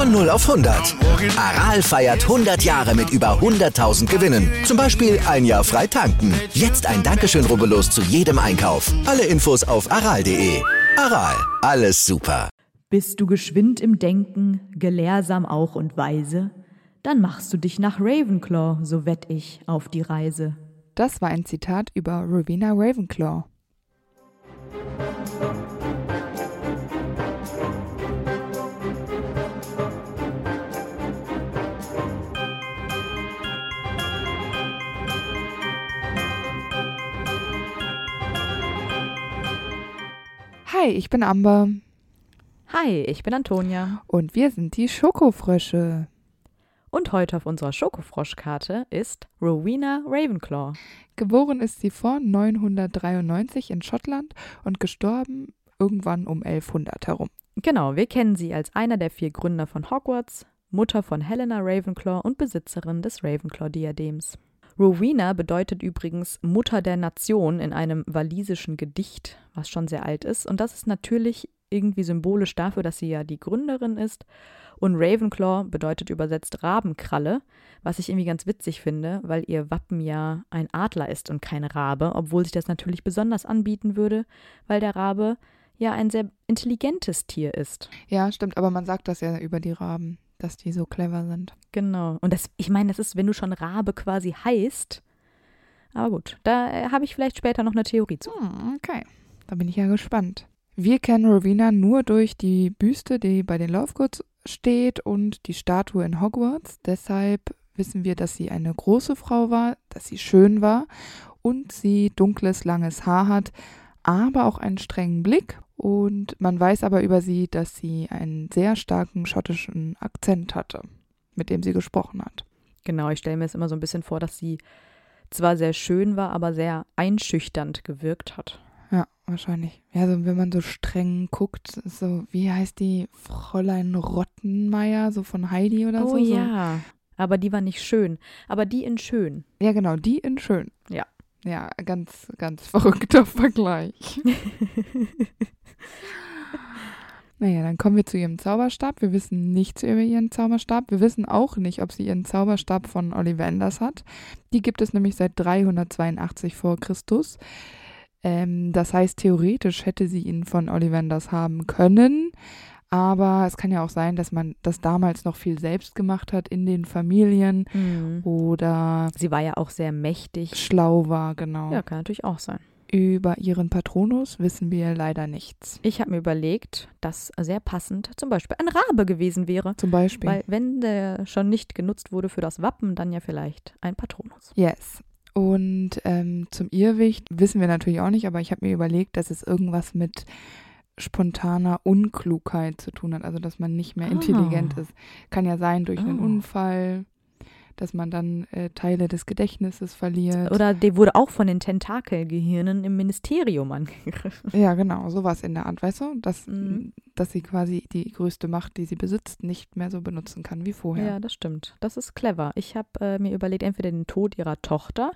Von 0 auf 100. Aral feiert 100 Jahre mit über 100.000 Gewinnen. Zum Beispiel ein Jahr frei tanken. Jetzt ein Dankeschön, rubbellos zu jedem Einkauf. Alle Infos auf aral.de. Aral, alles super. Bist du geschwind im Denken, gelehrsam auch und weise? Dann machst du dich nach Ravenclaw, so wett ich, auf die Reise. Das war ein Zitat über Rowena Ravenclaw. Hi, ich bin Amber Hi, ich bin Antonia. und wir sind die Schokofrösche. Und heute auf unserer Schokofroschkarte ist Rowena Ravenclaw. Geboren ist sie vor 993 in Schottland und gestorben irgendwann um 1100 herum. Genau, wir kennen sie als einer der vier Gründer von Hogwarts, Mutter von Helena Ravenclaw und Besitzerin des Ravenclaw-Diadems. Rowena bedeutet übrigens Mutter der Nation in einem walisischen Gedicht, was schon sehr alt ist. Und das ist natürlich irgendwie symbolisch dafür, dass sie ja die Gründerin ist. Und Ravenclaw bedeutet übersetzt Rabenkralle, was ich irgendwie ganz witzig finde, weil ihr Wappen ja ein Adler ist und kein Rabe, obwohl sich das natürlich besonders anbieten würde, weil der Rabe ja ein sehr intelligentes Tier ist. Ja, stimmt, aber man sagt das ja über die Raben, dass die so clever sind. Genau. Und das, ich meine, das ist, wenn du schon Rabe quasi heißt. Aber gut, da äh, habe ich vielleicht später noch eine Theorie zu. Hm, okay, da bin ich ja gespannt. Wir kennen Rowena nur durch die Büste, die bei den Lovegoods steht und die Statue in Hogwarts. Deshalb wissen wir, dass sie eine große Frau war, dass sie schön war und sie dunkles, langes Haar hat, aber auch einen strengen Blick. Und man weiß aber über sie, dass sie einen sehr starken schottischen Akzent hatte, mit dem sie gesprochen hat. Genau, ich stelle mir es immer so ein bisschen vor, dass sie zwar sehr schön war, aber sehr einschüchternd gewirkt hat. Ja, wahrscheinlich. Ja, so, wenn man so streng guckt, so, wie heißt die Fräulein Rottenmeier, so von Heidi oder oh so? ja. Aber die war nicht schön. Aber die in schön. Ja, genau, die in schön. Ja. Ja, ganz, ganz verrückter Vergleich. Naja, dann kommen wir zu ihrem Zauberstab. Wir wissen nichts über ihren Zauberstab. Wir wissen auch nicht, ob sie ihren Zauberstab von Ollivanders hat. Die gibt es nämlich seit 382 vor Christus. Ähm, das heißt, theoretisch hätte sie ihn von Ollivanders haben können. Aber es kann ja auch sein, dass man das damals noch viel selbst gemacht hat in den Familien Mhm. oder Sie war ja auch sehr mächtig. schlau war, genau. Ja, kann natürlich auch sein. Über ihren Patronus wissen wir leider nichts. Ich habe mir überlegt, dass sehr passend zum Beispiel ein Rabe gewesen wäre. Zum Beispiel. Weil wenn der schon nicht genutzt wurde für das Wappen, dann ja vielleicht ein Patronus. yes. Und ähm, zum Irrwicht wissen wir natürlich auch nicht, aber ich habe mir überlegt, dass es irgendwas mit spontaner Unklugheit zu tun hat, also dass man nicht mehr Ah. intelligent ist. Kann ja sein durch einen Ah. Unfall, dass man dann äh, Teile des Gedächtnisses verliert. Oder der wurde auch von den Tentakelgehirnen im Ministerium angegriffen. ja, genau, sowas in der Art, weißt du? Dass, Mhm. dass sie quasi die größte Macht, die sie besitzt, nicht mehr so benutzen kann wie vorher. Ja, das stimmt. Das ist clever. Ich habe äh, mir überlegt, entweder den Tod ihrer Tochter,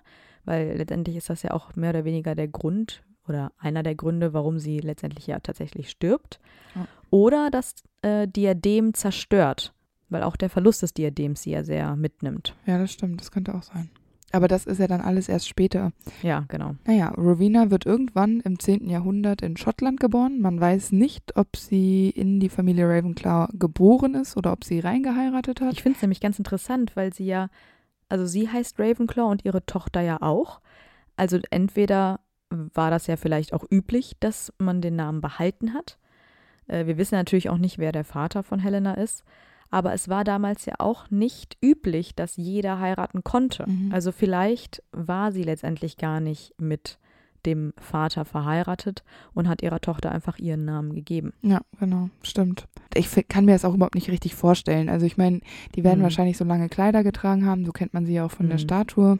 weil letztendlich ist das ja auch mehr oder weniger der Grund oder einer der Gründe, warum sie letztendlich ja tatsächlich stirbt. Ja. Oder das äh, Diadem zerstört, weil auch der Verlust des Diadems sie ja sehr mitnimmt. ja, das stimmt, das könnte auch sein. Aber das ist ja dann alles erst später. Ja, genau. Naja, Rowena wird irgendwann im 10. Jahrhundert in Schottland geboren. Man weiß nicht, ob sie in die Familie Ravenclaw geboren ist oder ob sie reingeheiratet hat. Ich finde es nämlich ganz interessant, weil sie ja, also sie heißt Ravenclaw und ihre Tochter ja auch. Also entweder war das ja vielleicht auch üblich, dass man den Namen behalten hat. Äh, wir wissen natürlich auch nicht, wer der Vater von Helena ist. Aber es war damals ja auch nicht üblich, dass jeder heiraten konnte. Mhm. Also vielleicht war sie letztendlich gar nicht mit dem Vater verheiratet und hat ihrer Tochter einfach ihren Namen gegeben. Ja, genau, stimmt. Ich kann mir das auch überhaupt nicht richtig vorstellen. Also ich meine, die werden Mhm. wahrscheinlich so lange Kleider getragen haben, so kennt man sie ja auch von der Mhm. Statue.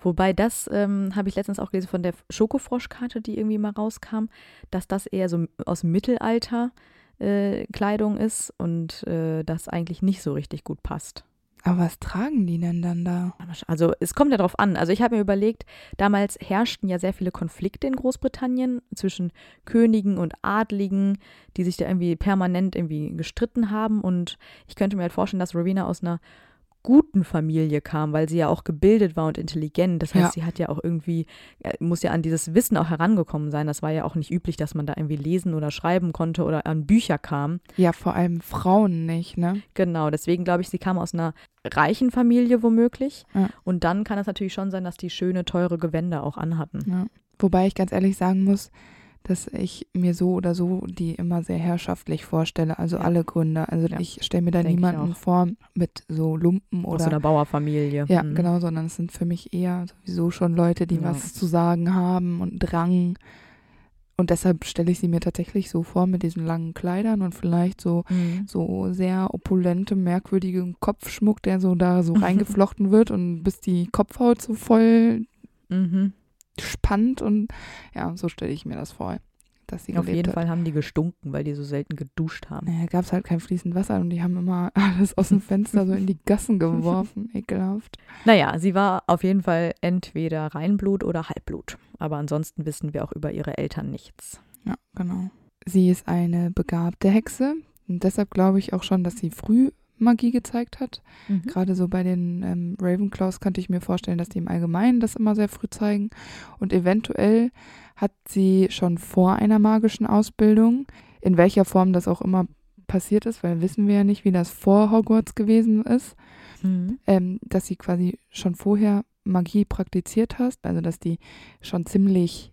Wobei das ähm, habe ich letztens auch gelesen von der Schokofroschkarte, die irgendwie mal rauskam, dass das eher so aus dem Mittelalter äh, Kleidung ist und äh, das eigentlich nicht so richtig gut passt. Aber was tragen die denn dann da? Also es kommt ja drauf an. Also ich habe mir überlegt, damals herrschten ja sehr viele Konflikte in Großbritannien zwischen Königen und Adligen, die sich da irgendwie permanent irgendwie gestritten haben. Und ich könnte mir halt vorstellen, dass Rowena aus einer guten Familie kam, weil sie ja auch gebildet war und intelligent. Das heißt, Ja. sie hat ja auch irgendwie, äh, muss ja an dieses Wissen auch herangekommen sein. Das war ja auch nicht üblich, dass man da irgendwie lesen oder schreiben konnte oder an Bücher kam. Ja, vor allem Frauen nicht, ne? Genau, deswegen glaube ich, sie kam aus einer reichen Familie womöglich. Ja. Und dann kann es natürlich schon sein, dass die schöne, teure Gewänder auch anhatten. Ja. Wobei ich ganz ehrlich sagen muss, dass ich mir so oder so die immer sehr herrschaftlich vorstelle, also Ja. alle Gründer. Also Ja. ich stelle mir da Denk niemanden vor mit so Lumpen Aus so oder einer Bauerfamilie. ja, Mhm. genau, sondern es sind für mich eher sowieso schon Leute, die Ja. was zu sagen haben und Drang. Und deshalb stelle ich sie mir tatsächlich so vor mit diesen langen Kleidern und vielleicht so Mhm. so sehr opulente, merkwürdige Kopfschmuck, der so da so reingeflochten wird und bis die Kopfhaut so voll Mhm. Spannt und ja, so stelle ich mir das vor, dass sie Auf jeden hat. Fall haben die gestunken, weil die so selten geduscht haben. Naja, gab es halt kein fließend Wasser und die haben immer alles aus dem Fenster so in die Gassen geworfen. Ekelhaft. Naja, sie war auf jeden Fall entweder Reinblut oder Halbblut. Aber ansonsten wissen wir auch über ihre Eltern nichts. Ja, genau. Sie ist eine begabte Hexe und deshalb glaube ich auch schon, dass sie früh Magie gezeigt hat. Gerade so bei den ähm, Ravenclaws könnte ich mir vorstellen, dass die im Allgemeinen das immer sehr früh zeigen. Und eventuell hat sie schon vor einer magischen Ausbildung, in welcher Form das auch immer passiert ist, weil wissen wir ja nicht, wie das vor Hogwarts gewesen ist, Mhm. ähm, dass sie quasi schon vorher Magie praktiziert hast, also dass die schon ziemlich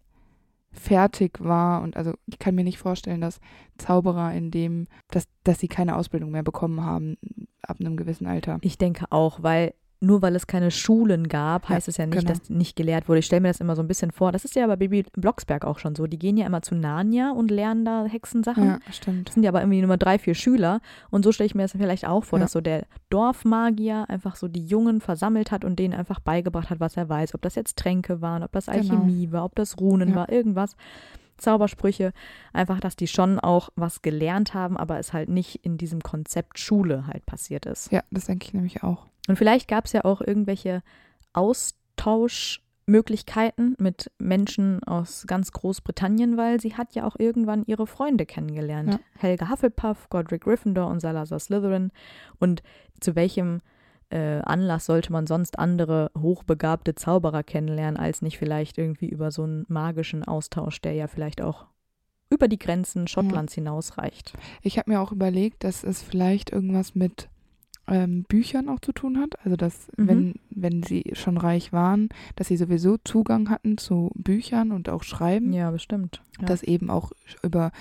fertig war und also ich kann mir nicht vorstellen, dass Zauberer in dem, dass, dass sie keine Ausbildung mehr bekommen haben ab einem gewissen Alter. Ich denke auch, weil nur weil es keine Schulen gab, Ja, heißt es ja nicht, genau. dass nicht gelehrt wurde. Ich stelle mir das immer so ein bisschen vor. Das ist ja bei Baby Blocksberg auch schon so. Die gehen ja immer zu Narnia und lernen da Hexensachen. Ja, stimmt. Das sind ja aber irgendwie nur drei, vier Schüler. Und so stelle ich mir das vielleicht auch vor, Ja. dass so der Dorfmagier einfach so die Jungen versammelt hat und denen einfach beigebracht hat, was er weiß. Ob das jetzt Tränke waren, ob das Genau. Alchemie war, ob das Runen Ja. war, irgendwas. Zaubersprüche. Einfach, dass die schon auch was gelernt haben, aber es halt nicht in diesem Konzept Schule halt passiert ist. Ja, das denke ich nämlich auch. Und vielleicht gab es ja auch irgendwelche Austauschmöglichkeiten mit Menschen aus ganz Großbritannien, weil sie hat ja auch irgendwann ihre Freunde kennengelernt. Ja. Helga Hufflepuff, Godric Gryffindor und Salazar Slytherin. Und zu welchem äh, Anlass sollte man sonst andere hochbegabte Zauberer kennenlernen, als nicht vielleicht irgendwie über so einen magischen Austausch, der ja vielleicht auch über die Grenzen Schottlands hinausreicht. Ich habe mir auch überlegt, dass es vielleicht irgendwas mit ähm, Büchern auch zu tun hat. Also dass, Mhm. wenn, wenn sie schon reich waren, dass sie sowieso Zugang hatten zu Büchern und auch Schreiben. Ja, bestimmt. Ja. dass eben auch über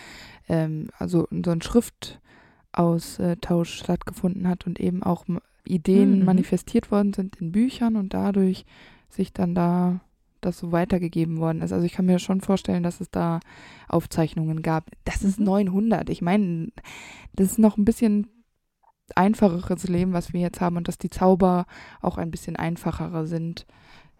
ähm, also so ein Schriftaustausch stattgefunden hat und eben auch Ideen Mhm. manifestiert worden sind in Büchern und dadurch sich dann da das so weitergegeben worden ist. Also ich kann mir schon vorstellen, dass es da Aufzeichnungen gab. Das ist Mhm. 900. Ich meine, das ist noch ein bisschen einfacheres Leben, was wir jetzt haben und dass die Zauber auch ein bisschen einfacherer sind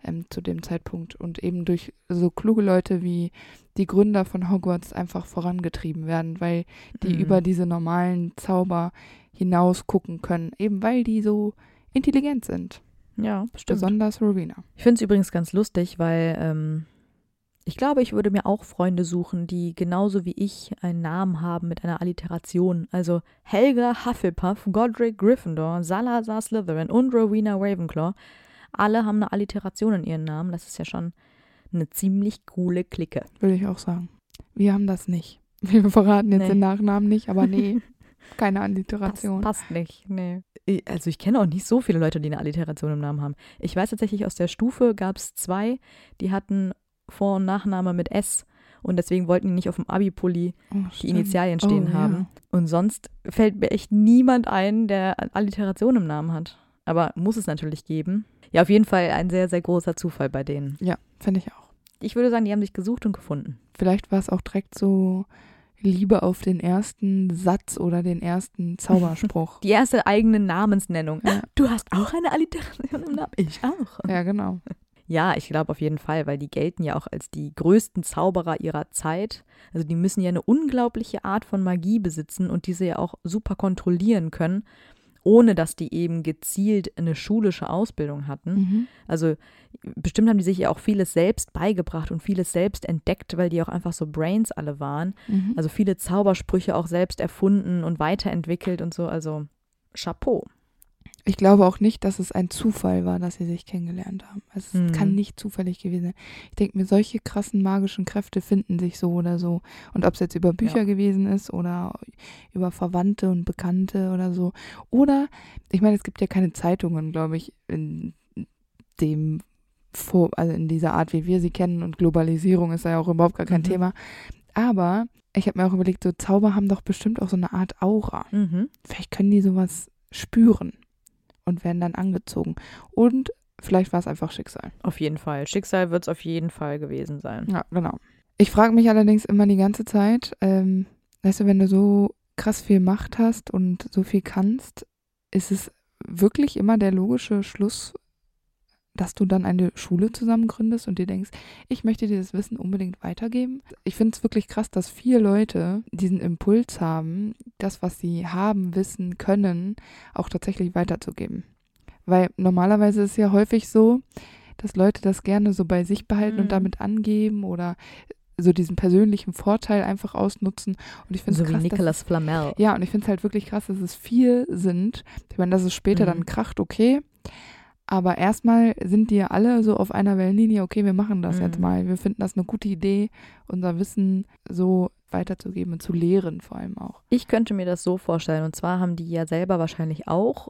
ähm, zu dem Zeitpunkt und eben durch so kluge Leute wie die Gründer von Hogwarts einfach vorangetrieben werden, weil die Mhm. über diese normalen Zauber hinaus gucken können, eben weil die so intelligent sind. ja, bestimmt. Besonders Rowena. Ich finde es übrigens ganz lustig, weil ähm, ich glaube, ich würde mir auch Freunde suchen, die genauso wie ich einen Namen haben mit einer Alliteration. Also Helga Hufflepuff, Godric Gryffindor, Salazar Slytherin und Rowena Ravenclaw. Alle haben eine Alliteration in ihren Namen. Das ist ja schon eine ziemlich coole Clique. Würde ich auch sagen. Wir haben das nicht. Wir verraten jetzt Nee. den Nachnamen nicht, aber nee, keine Alliteration. passt nicht, nee. Also ich kenne auch nicht so viele Leute, die eine Alliteration im Namen haben. Ich weiß tatsächlich, aus der Stufe gab es zwei, die hatten Vor- und Nachname mit S. Und deswegen wollten die nicht auf dem Abi-Pulli Oh, die stimmt. Initialien stehen Oh, ja. haben. Und sonst fällt mir echt niemand ein, der Alliteration im Namen hat. Aber muss es natürlich geben. Ja, auf jeden Fall ein sehr, sehr großer Zufall bei denen. Ja, finde ich auch. Ich würde sagen, die haben sich gesucht und gefunden. Vielleicht war es auch direkt so Liebe auf den ersten Satz oder den ersten Zauberspruch. Die erste eigene Namensnennung. Ja. Du hast auch eine Alliteration im Namen. Ich auch. ja, genau. Ja, ich glaube auf jeden Fall, weil die gelten ja auch als die größten Zauberer ihrer Zeit. Also die müssen ja eine unglaubliche Art von Magie besitzen und diese ja auch super kontrollieren können, ohne dass die eben gezielt eine schulische Ausbildung hatten. Mhm. Also bestimmt haben die sich ja auch vieles selbst beigebracht und vieles selbst entdeckt, weil die auch einfach so Brains alle waren. Mhm. Also viele Zaubersprüche auch selbst erfunden und weiterentwickelt und so. Also Chapeau. Ich glaube auch nicht, dass es ein Zufall war, dass sie sich kennengelernt haben. Also es Mhm. kann nicht zufällig gewesen sein. Ich denke mir, solche krassen magischen Kräfte finden sich so oder so. Und ob es jetzt über Bücher Ja. gewesen ist oder über Verwandte und Bekannte oder so. Oder, ich meine, es gibt ja keine Zeitungen, glaube ich, in dem vor, also in dieser Art, wie wir sie kennen. Und Globalisierung ist ja auch überhaupt gar kein Mhm. Thema. Aber ich habe mir auch überlegt, so Zauber haben doch bestimmt auch so eine Art Aura. Mhm. Vielleicht können die sowas spüren und werden dann angezogen. Und vielleicht war es einfach Schicksal. Auf jeden Fall. Schicksal wird es auf jeden Fall gewesen sein. Ja, genau. Ich frage mich allerdings immer die ganze Zeit, ähm, weißt du, wenn du so krass viel Macht hast und so viel kannst, ist es wirklich immer der logische Schluss, dass du dann eine Schule zusammen gründest und dir denkst, ich möchte dir das Wissen unbedingt weitergeben. Ich finde es wirklich krass, dass vier Leute diesen Impuls haben, das, was sie haben, wissen, können, auch tatsächlich weiterzugeben. Weil normalerweise ist es ja häufig so, dass Leute das gerne so bei sich behalten Mhm. und damit angeben oder so diesen persönlichen Vorteil einfach ausnutzen. Und ich finde So es wie krass, dass Nicolas Flamel. ja, und ich finde es halt wirklich krass, dass es vier sind. Ich meine, dass es später Mhm. dann kracht, okay. Aber erstmal sind die ja alle so auf einer Wellenlinie, okay, wir machen das Mhm. jetzt mal. Wir finden das eine gute Idee, unser Wissen so weiterzugeben und zu lehren vor allem auch. Ich könnte mir das so vorstellen. Und zwar haben die ja selber wahrscheinlich auch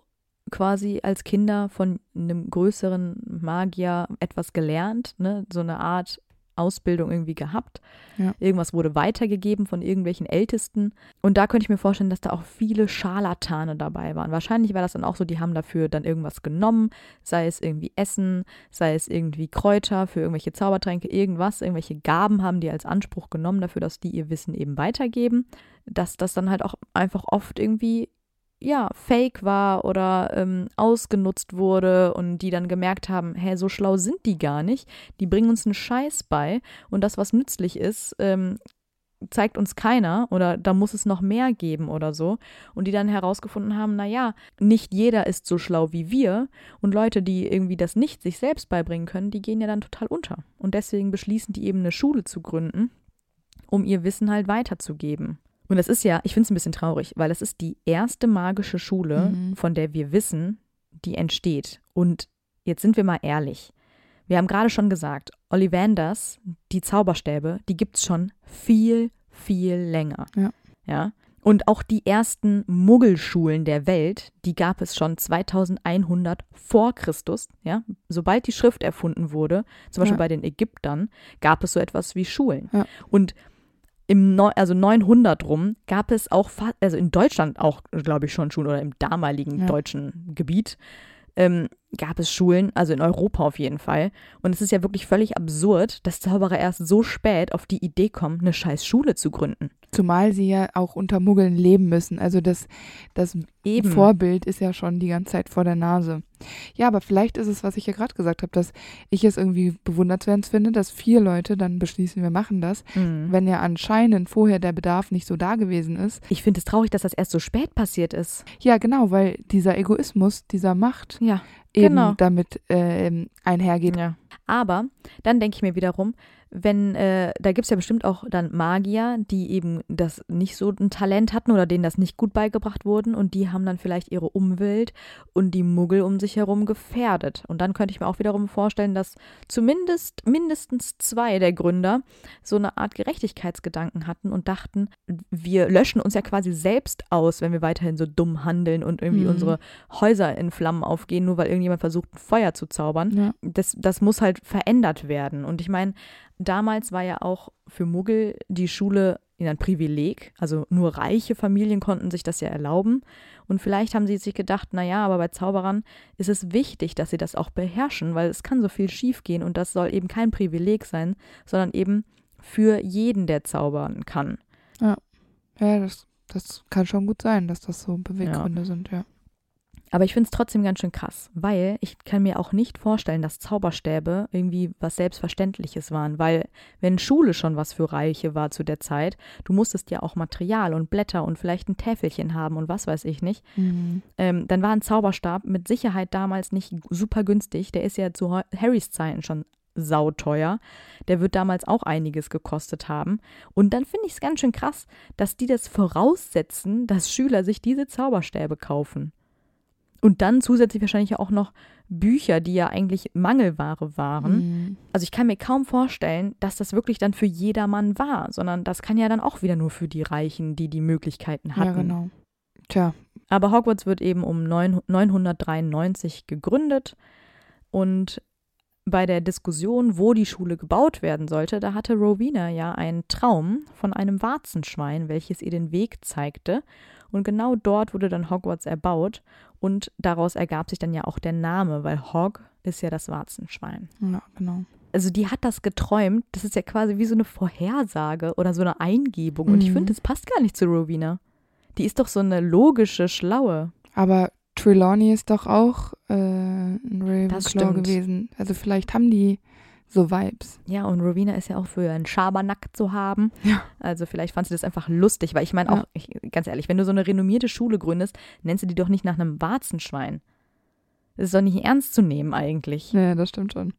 quasi als Kinder von einem größeren Magier etwas gelernt, ne? so eine Art Ausbildung irgendwie gehabt. Ja. Irgendwas wurde weitergegeben von irgendwelchen Ältesten. Und da könnte ich mir vorstellen, dass da auch viele Scharlatane dabei waren. Wahrscheinlich war das dann auch so, die haben dafür dann irgendwas genommen, sei es irgendwie Essen, sei es irgendwie Kräuter für irgendwelche Zaubertränke, irgendwas, irgendwelche Gaben haben die als Anspruch genommen dafür, dass die ihr Wissen eben weitergeben. Dass das dann halt auch einfach oft irgendwie ja, fake war oder ähm, ausgenutzt wurde und die dann gemerkt haben, hä, so schlau sind die gar nicht. Die bringen uns einen Scheiß bei und das, was nützlich ist, ähm, zeigt uns keiner oder da muss es noch mehr geben oder so. Und die dann herausgefunden haben, naja, nicht jeder ist so schlau wie wir und Leute, die irgendwie das nicht sich selbst beibringen können, die gehen ja dann total unter. Und deswegen beschließen die eben eine Schule zu gründen, um ihr Wissen halt weiterzugeben. Und das ist ja, ich finde es ein bisschen traurig, weil es ist die erste magische Schule, Mhm. von der wir wissen, die entsteht. Und jetzt sind wir mal ehrlich. Wir haben gerade schon gesagt, Ollivanders, die Zauberstäbe, die gibt es schon viel, viel länger. Ja. Ja. Und auch die ersten Muggelschulen der Welt, die gab es schon 2100 vor Christus. Ja. Sobald die Schrift erfunden wurde, zum Beispiel Ja. bei den Ägyptern, gab es so etwas wie Schulen. Ja. Und im Neu also 900 rum gab es auch, also in Deutschland auch, glaube ich, schon Schulen oder im damaligen Ja. deutschen Gebiet ähm, gab es Schulen, also in Europa auf jeden Fall. Und es ist ja wirklich völlig absurd, dass Zauberer erst so spät auf die Idee kommen, eine scheiß Schule zu gründen. Zumal sie ja auch unter Muggeln leben müssen. Also das, das Eben. Vorbild ist ja schon die ganze Zeit vor der Nase. Ja, aber vielleicht ist es, was ich ja gerade gesagt habe, dass ich es irgendwie bewundernswert finde, dass vier Leute dann beschließen, wir machen das, Mhm. wenn ja anscheinend vorher der Bedarf nicht so da gewesen ist. Ich finde es traurig, dass das erst so spät passiert ist. Ja, genau, weil dieser Egoismus, dieser Macht Ja, eben Genau. damit ähm, einhergeht. Ja. Aber dann denke ich mir wiederum, wenn, äh, da gibt es ja bestimmt auch dann Magier, die eben das nicht so ein Talent hatten oder denen das nicht gut beigebracht wurden und die haben dann vielleicht ihre Umwelt und die Muggel um sich herum gefährdet. Und dann könnte ich mir auch wiederum vorstellen, dass zumindest mindestens zwei der Gründer so eine Art Gerechtigkeitsgedanken hatten und dachten, wir löschen uns ja quasi selbst aus, wenn wir weiterhin so dumm handeln und irgendwie Mhm. unsere Häuser in Flammen aufgehen, nur weil irgendjemand versucht, ein Feuer zu zaubern Ja. das, das muss halt verändert werden. Und ich meine, damals war ja auch für Muggel die Schule ein Privileg. Also nur reiche Familien konnten sich das ja erlauben. Und vielleicht haben sie sich gedacht, naja, aber bei Zauberern ist es wichtig, dass sie das auch beherrschen, weil es kann so viel schiefgehen und das soll eben kein Privileg sein, sondern eben für jeden, der zaubern kann. Ja, ja das, das kann schon gut sein, dass das so Beweggründe ja. sind, ja. Aber ich finde es trotzdem ganz schön krass, weil ich kann mir auch nicht vorstellen, dass Zauberstäbe irgendwie was Selbstverständliches waren, weil wenn Schule schon was für Reiche war zu der Zeit, du musstest ja auch Material und Blätter und vielleicht ein Täfelchen haben und was weiß ich nicht, mhm. ähm, dann war ein Zauberstab mit Sicherheit damals nicht super günstig. Der ist ja zu Harrys Zeiten schon sauteuer. Der wird damals auch einiges gekostet haben. Und dann finde ich es ganz schön krass, dass die das voraussetzen, dass Schüler sich diese Zauberstäbe kaufen. Und dann zusätzlich wahrscheinlich auch noch Bücher, die ja eigentlich Mangelware waren. Mhm. Also ich kann mir kaum vorstellen, dass das wirklich dann für jedermann war, sondern das kann ja dann auch wieder nur für die Reichen, die die Möglichkeiten hatten. Ja, genau. Tja. Aber Hogwarts wird eben um 993 gegründet und bei der Diskussion, wo die Schule gebaut werden sollte, da hatte Rowena ja einen Traum von einem Warzenschwein, welches ihr den Weg zeigte. Und genau dort wurde dann Hogwarts erbaut. Und daraus ergab sich dann ja auch der Name, weil Hog ist ja das Warzenschwein. Ja, genau. Also die hat das geträumt. Das ist ja quasi wie so eine Vorhersage oder so eine Eingebung. Und ich mhm. finde, das passt gar nicht zu Rowena. Die ist doch so eine logische, schlaue. Aber Trelawney ist doch auch äh, ein Ravenclaw gewesen. Also vielleicht haben die so Vibes. Ja, und Rowena ist ja auch für einen Schabernack zu haben. Ja. Also vielleicht fand sie das einfach lustig, weil ich meine auch, ich, ganz ehrlich, wenn du so eine renommierte Schule gründest, nennst du die doch nicht nach einem Warzenschwein. Das ist doch nicht ernst zu nehmen eigentlich. Ja, das stimmt schon.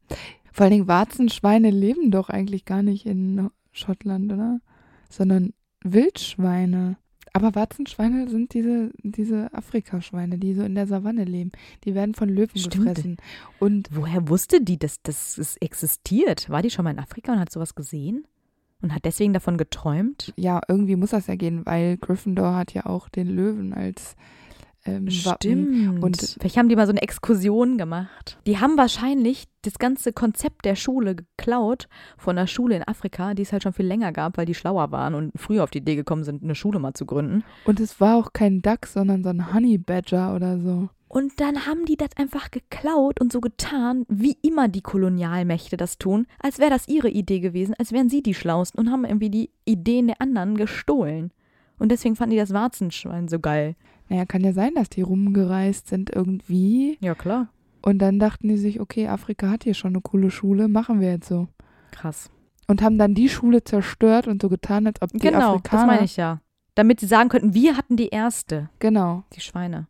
Vor allen Dingen Warzenschweine leben doch eigentlich gar nicht in Schottland, oder? Sondern Wildschweine. Aber Warzenschweine sind diese, diese Afrikaschweine, die so in der Savanne leben. Die werden von Löwen Stimmt. gefressen. Und Woher wusste die, dass, dass es existiert? War die schon mal in Afrika und hat sowas gesehen? Und hat deswegen davon geträumt? Ja, irgendwie muss das ja gehen, weil Gryffindor hat ja auch den Löwen als ähm, Stimmt. Und Vielleicht haben die mal so eine Exkursion gemacht. Die haben wahrscheinlich das ganze Konzept der Schule geklaut von einer Schule in Afrika, die es halt schon viel länger gab, weil die schlauer waren und früher auf die Idee gekommen sind, eine Schule mal zu gründen. Und es war auch kein Dachs, sondern so ein Honey Badger oder so. Und dann haben die das einfach geklaut und so getan, wie immer die Kolonialmächte das tun, als wäre das ihre Idee gewesen, als wären sie die Schlausten und haben irgendwie die Ideen der anderen gestohlen. Und deswegen fanden die das Warzenschwein so geil. Naja, kann ja sein, dass die rumgereist sind irgendwie. Ja, klar. Und dann dachten die sich, okay, Afrika hat hier schon eine coole Schule, machen wir jetzt so. Krass. Und haben dann die Schule zerstört und so getan, als ob die genau, Afrikaner... Genau, das meine ich ja. Damit sie sagen könnten, wir hatten die erste. Genau. Die Schweine.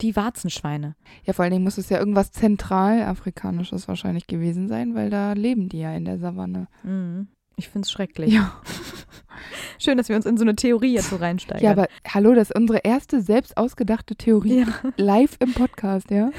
Die Warzenschweine. Ja, vor allen Dingen muss es ja irgendwas zentralafrikanisches wahrscheinlich gewesen sein, weil da leben die ja in der Savanne. Mhm. Ich finde es schrecklich. Ja. Schön, dass wir uns in so eine Theorie jetzt so reinsteigen. Ja, aber hallo, das ist unsere erste selbst ausgedachte Theorie. Ja. Live im Podcast, ja.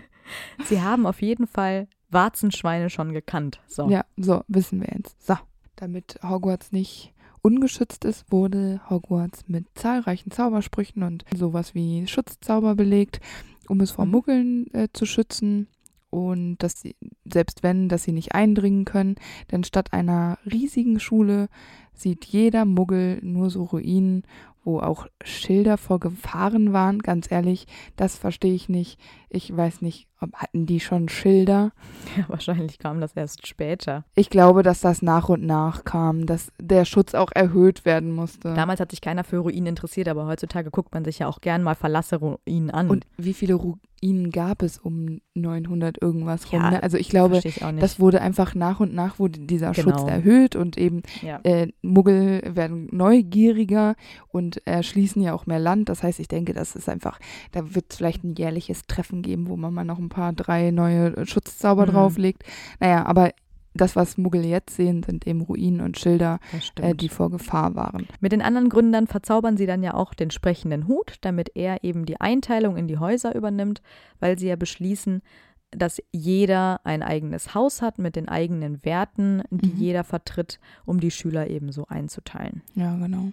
Sie haben auf jeden Fall Warzenschweine schon gekannt. So. Ja, so, wissen wir jetzt. So, damit Hogwarts nicht ungeschützt ist, wurde Hogwarts mit zahlreichen Zaubersprüchen und sowas wie Schutzzauber belegt, um es vor mhm. Muggeln äh, zu schützen und dass sie, selbst wenn, dass sie nicht eindringen können, denn statt einer riesigen Schule sieht jeder Muggel nur so Ruinen, wo auch Schilder vor Gefahren waren. Ganz ehrlich, das verstehe ich nicht. Ich weiß nicht, ob hatten die schon Schilder? Ja, wahrscheinlich kam das erst später. Ich glaube, dass das nach und nach kam, dass der Schutz auch erhöht werden musste. Damals hat sich keiner für Ruinen interessiert, aber heutzutage guckt man sich ja auch gern mal verlasse Ruinen an. Und wie viele Ruinen gab es um 900 irgendwas rum. ne? Also ich glaube, ich das wurde einfach nach und nach wurde dieser genau. Schutz erhöht und eben ja. äh, Muggel werden neugieriger und erschließen ja auch mehr Land. Das heißt, ich denke, das ist einfach, da wird es vielleicht ein jährliches Treffen geben, wo man mal noch ein paar, drei neue Schutzzauber mhm. drauflegt. Naja, aber das, was Muggel jetzt sehen, sind eben Ruinen und Schilder, äh, die vor Gefahr waren. Mit den anderen Gründern verzaubern sie dann ja auch den sprechenden Hut, damit er eben die Einteilung in die Häuser übernimmt, weil sie ja beschließen, dass jeder ein eigenes Haus hat mit den eigenen Werten, die mhm. jeder vertritt, um die Schüler eben so einzuteilen. Ja, genau.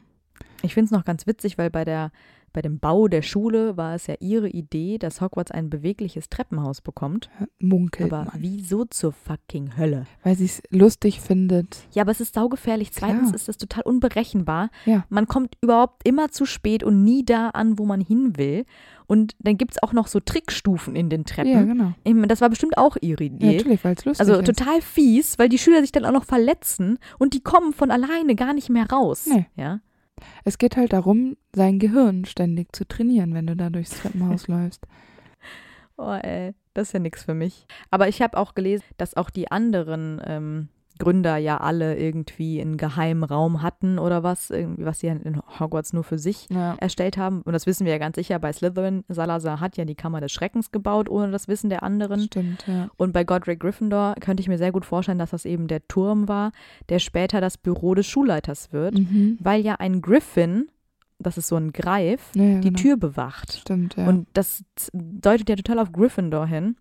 Ich finde es noch ganz witzig, weil bei der bei dem Bau der Schule war es ja ihre Idee, dass Hogwarts ein bewegliches Treppenhaus bekommt. Munkelt Aber man. wieso zur fucking Hölle? Weil sie es lustig findet. Ja, aber es ist saugefährlich. Zweitens Klar. ist es total unberechenbar. Ja. Man kommt überhaupt immer zu spät und nie da an, wo man hin will. Und dann gibt es auch noch so Trickstufen in den Treppen. Ja, genau. Das war bestimmt auch ihre Idee. natürlich, weil es lustig also ist. total fies, weil die Schüler sich dann auch noch verletzen und die kommen von alleine gar nicht mehr raus. Nee. Ja. Es geht halt darum, sein Gehirn ständig zu trainieren, wenn du da durchs Treppenhaus läufst. Oh, ey, das ist ja nichts für mich. Aber ich habe auch gelesen, dass auch die anderen ähm, Gründer ja alle irgendwie einen geheimen Raum hatten oder was, irgendwie, was sie in Hogwarts nur für sich Ja. erstellt haben. Und das wissen wir ja ganz sicher bei Slytherin. Salazar hat ja die Kammer des Schreckens gebaut, ohne das Wissen der anderen. Stimmt, ja. Und bei Godric Gryffindor könnte ich mir sehr gut vorstellen, dass das eben der Turm war, der später das Büro des Schulleiters wird, Mhm. weil ja ein Griffin, das ist so ein Greif, Ja, ja, die genau. Tür bewacht. Stimmt, ja. Und das deutet ja total auf Gryffindor hin.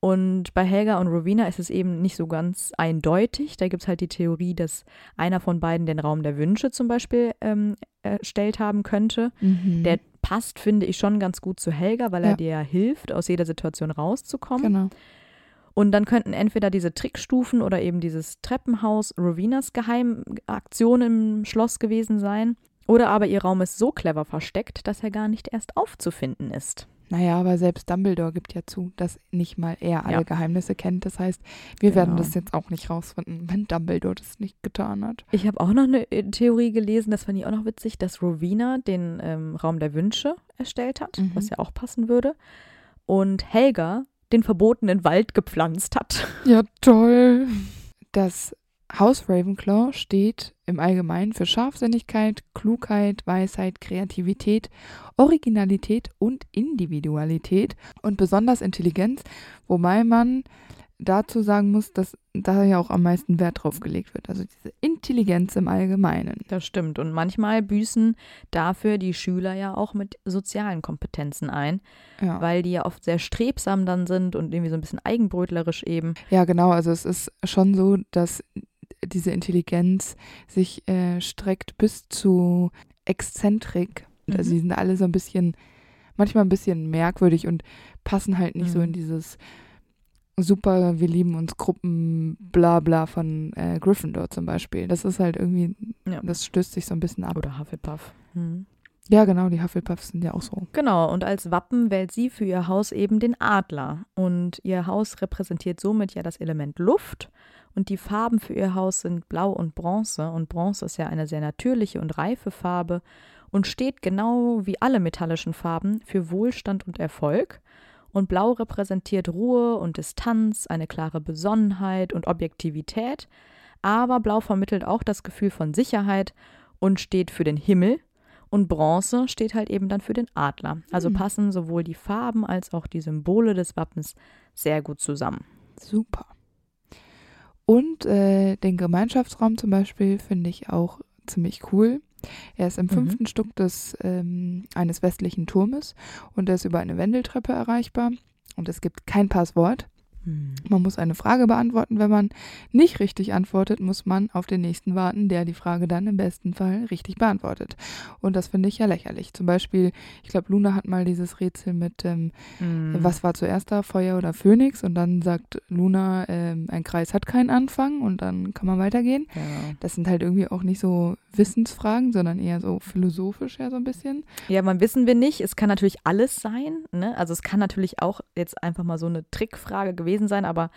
Und bei Helga und Rowena ist es eben nicht so ganz eindeutig. Da gibt es halt die Theorie, dass einer von beiden den Raum der Wünsche zum Beispiel ähm, erstellt haben könnte. mhm. Der passt, finde ich, schon ganz gut zu Helga, weil er Ja. dir ja hilft, aus jeder Situation rauszukommen. Genau. Und dann könnten entweder diese Trickstufen oder eben dieses Treppenhaus Rowenas Geheimaktion im Schloss gewesen sein. Oder aber ihr Raum ist so clever versteckt, dass er gar nicht erst aufzufinden ist. Naja, aber selbst Dumbledore gibt ja zu, dass nicht mal er alle Ja. Geheimnisse kennt. Das heißt, wir werden Genau. das jetzt auch nicht rausfinden, wenn Dumbledore das nicht getan hat. Ich habe auch noch eine äh, Theorie gelesen, das fand ich auch noch witzig, dass Rowena den ähm, Raum der Wünsche erstellt hat, Mhm. was ja auch passen würde. Und Helga den verbotenen Wald gepflanzt hat. Ja, toll. Das Haus Ravenclaw steht im Allgemeinen für Scharfsinnigkeit, Klugheit, Weisheit, Kreativität, Originalität und Individualität und besonders Intelligenz, wobei man dazu sagen muss, dass da ja auch am meisten Wert drauf gelegt wird. Also diese Intelligenz im Allgemeinen. Das stimmt. Und manchmal büßen dafür die Schüler ja auch mit sozialen Kompetenzen ein, Ja. weil die ja oft sehr strebsam dann sind und irgendwie so ein bisschen eigenbrötlerisch eben. Ja, genau. Also es ist schon so, dass diese Intelligenz sich äh, streckt bis zu Exzentrik. Also Mhm. die sind alle so ein bisschen, manchmal ein bisschen merkwürdig und passen halt nicht so Mhm. in dieses super, wir lieben uns Gruppen, bla bla von äh, Gryffindor zum Beispiel. Das ist halt irgendwie, Ja. das stößt sich so ein bisschen ab. Oder Hufflepuff. Hm. Ja, genau, die Hufflepuffs sind ja auch so. Genau, und als Wappen wählt sie für ihr Haus eben den Adler. Und ihr Haus repräsentiert somit ja das Element Luft. Und die Farben für ihr Haus sind Blau und Bronze. Und Bronze ist ja eine sehr natürliche und reife Farbe und steht genau wie alle metallischen Farben für Wohlstand und Erfolg. Und Blau repräsentiert Ruhe und Distanz, eine klare Besonnenheit und Objektivität. Aber Blau vermittelt auch das Gefühl von Sicherheit und steht für den Himmel. Und Bronze steht halt eben dann für den Adler. Also Hm. passen sowohl die Farben als auch die Symbole des Wappens sehr gut zusammen. Super. Und äh, den Gemeinschaftsraum zum Beispiel finde ich auch ziemlich cool. Er ist im Mhm. fünften Stock des, ähm, eines westlichen Turmes und er ist über eine Wendeltreppe erreichbar. Und es gibt kein Passwort. Man muss eine Frage beantworten. Wenn man nicht richtig antwortet, muss man auf den nächsten warten, der die Frage dann im besten Fall richtig beantwortet. Und das finde ich ja lächerlich. Zum Beispiel, ich glaube, Luna hat mal dieses Rätsel mit, ähm, Mhm. was war zuerst da, Feuer oder Phönix? Und dann sagt Luna, ähm, ein Kreis hat keinen Anfang und dann kann man weitergehen. Ja. Das sind halt irgendwie auch nicht so Wissensfragen, sondern eher so philosophisch ja so ein bisschen. ja, man wissen wir nicht. Es kann natürlich alles sein. Ne? Also es kann natürlich auch jetzt einfach mal so eine Trickfrage gewesen sein, aber